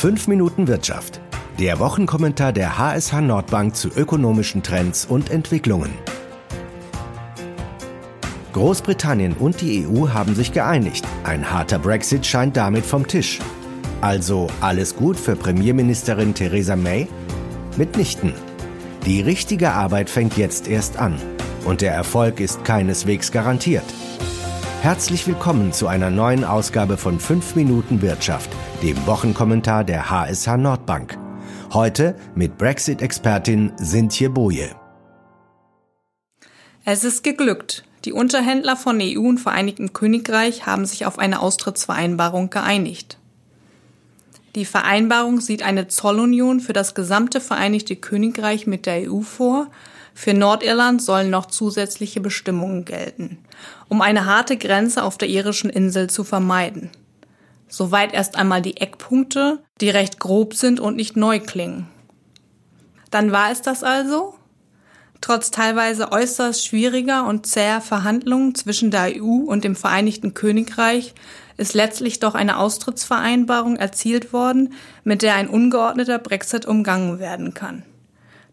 5 Minuten Wirtschaft. Der Wochenkommentar der HSH Nordbank zu ökonomischen Trends und Entwicklungen. Großbritannien und die EU haben sich geeinigt. Ein harter Brexit scheint damit vom Tisch. Also alles gut für Premierministerin Theresa May? Mitnichten. Die richtige Arbeit fängt jetzt erst an. Und der Erfolg ist keineswegs garantiert. Herzlich willkommen zu einer neuen Ausgabe von 5 Minuten Wirtschaft, dem Wochenkommentar der HSH Nordbank. Heute mit Brexit-Expertin Sintje Boje. Es ist geglückt. Die Unterhändler von EU und Vereinigtem Königreich haben sich auf eine Austrittsvereinbarung geeinigt. Die Vereinbarung sieht eine Zollunion für das gesamte Vereinigte Königreich mit der EU vor für Nordirland sollen noch zusätzliche Bestimmungen gelten, um eine harte Grenze auf der irischen Insel zu vermeiden. Soweit erst einmal die Eckpunkte, die recht grob sind und nicht neu klingen. Dann war es das also? Trotz teilweise äußerst schwieriger und zäher Verhandlungen zwischen der EU und dem Vereinigten Königreich ist letztlich doch eine Austrittsvereinbarung erzielt worden, mit der ein ungeordneter Brexit umgangen werden kann.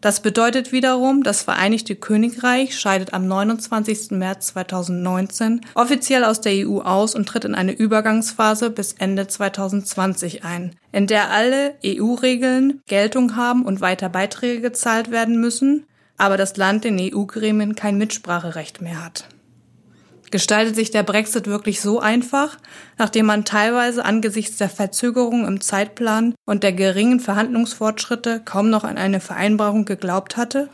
Das bedeutet wiederum, das Vereinigte Königreich scheidet am 29. März 2019 offiziell aus der EU aus und tritt in eine Übergangsphase bis Ende 2020 ein, in der alle EU-Regeln Geltung haben und weiter Beiträge gezahlt werden müssen, aber das Land in EU-Gremien kein Mitspracherecht mehr hat. Gestaltet sich der Brexit wirklich so einfach, nachdem man teilweise angesichts der Verzögerung im Zeitplan und der geringen Verhandlungsfortschritte kaum noch an eine Vereinbarung geglaubt hatte?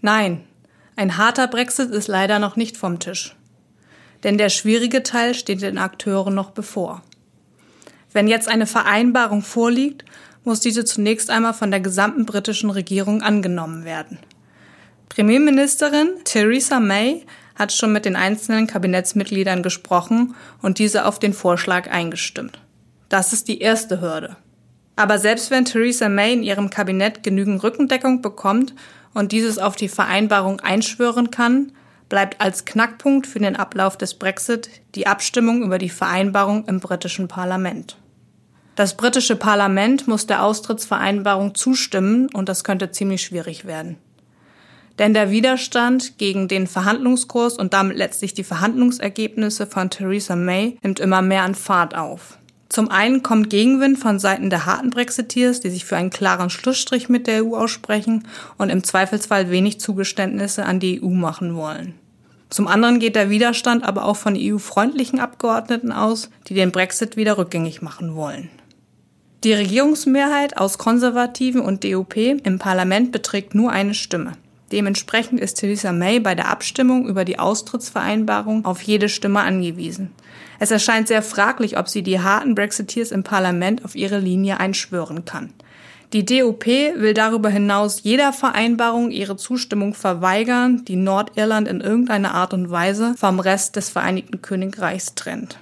Nein, ein harter Brexit ist leider noch nicht vom Tisch. Denn der schwierige Teil steht den Akteuren noch bevor. Wenn jetzt eine Vereinbarung vorliegt, muss diese zunächst einmal von der gesamten britischen Regierung angenommen werden. Premierministerin Theresa May hat schon mit den einzelnen Kabinettsmitgliedern gesprochen und diese auf den Vorschlag eingestimmt. Das ist die erste Hürde. Aber selbst wenn Theresa May in ihrem Kabinett genügend Rückendeckung bekommt und dieses auf die Vereinbarung einschwören kann, bleibt als Knackpunkt für den Ablauf des Brexit die Abstimmung über die Vereinbarung im britischen Parlament. Das britische Parlament muss der Austrittsvereinbarung zustimmen und das könnte ziemlich schwierig werden. Denn der Widerstand gegen den Verhandlungskurs und damit letztlich die Verhandlungsergebnisse von Theresa May nimmt immer mehr an Fahrt auf. Zum einen kommt Gegenwind von Seiten der harten Brexiteers, die sich für einen klaren Schlussstrich mit der EU aussprechen und im Zweifelsfall wenig Zugeständnisse an die EU machen wollen. Zum anderen geht der Widerstand aber auch von EU-freundlichen Abgeordneten aus, die den Brexit wieder rückgängig machen wollen. Die Regierungsmehrheit aus Konservativen und DUP im Parlament beträgt nur eine Stimme. Dementsprechend ist Theresa May bei der Abstimmung über die Austrittsvereinbarung auf jede Stimme angewiesen. Es erscheint sehr fraglich, ob sie die harten Brexiteers im Parlament auf ihre Linie einschwören kann. Die DOP will darüber hinaus jeder Vereinbarung ihre Zustimmung verweigern, die Nordirland in irgendeiner Art und Weise vom Rest des Vereinigten Königreichs trennt.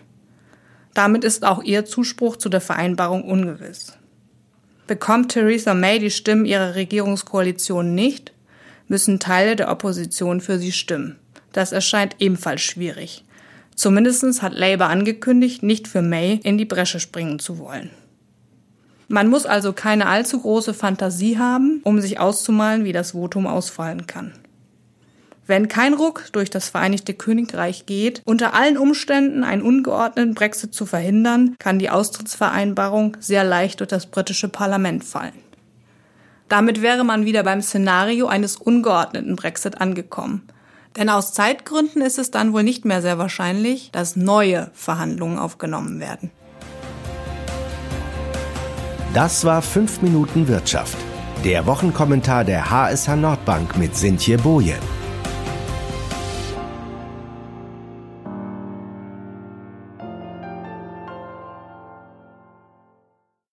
Damit ist auch ihr Zuspruch zu der Vereinbarung ungewiss. Bekommt Theresa May die Stimmen ihrer Regierungskoalition nicht, müssen Teile der Opposition für sie stimmen. Das erscheint ebenfalls schwierig. Zumindest hat Labour angekündigt, nicht für May in die Bresche springen zu wollen. Man muss also keine allzu große Fantasie haben, um sich auszumalen, wie das Votum ausfallen kann. Wenn kein Ruck durch das Vereinigte Königreich geht, unter allen Umständen einen ungeordneten Brexit zu verhindern, kann die Austrittsvereinbarung sehr leicht durch das britische Parlament fallen. Damit wäre man wieder beim Szenario eines ungeordneten Brexit angekommen. Denn aus Zeitgründen ist es dann wohl nicht mehr sehr wahrscheinlich, dass neue Verhandlungen aufgenommen werden. Das war 5 Minuten Wirtschaft. Der Wochenkommentar der HSH Nordbank mit Sintje Boje.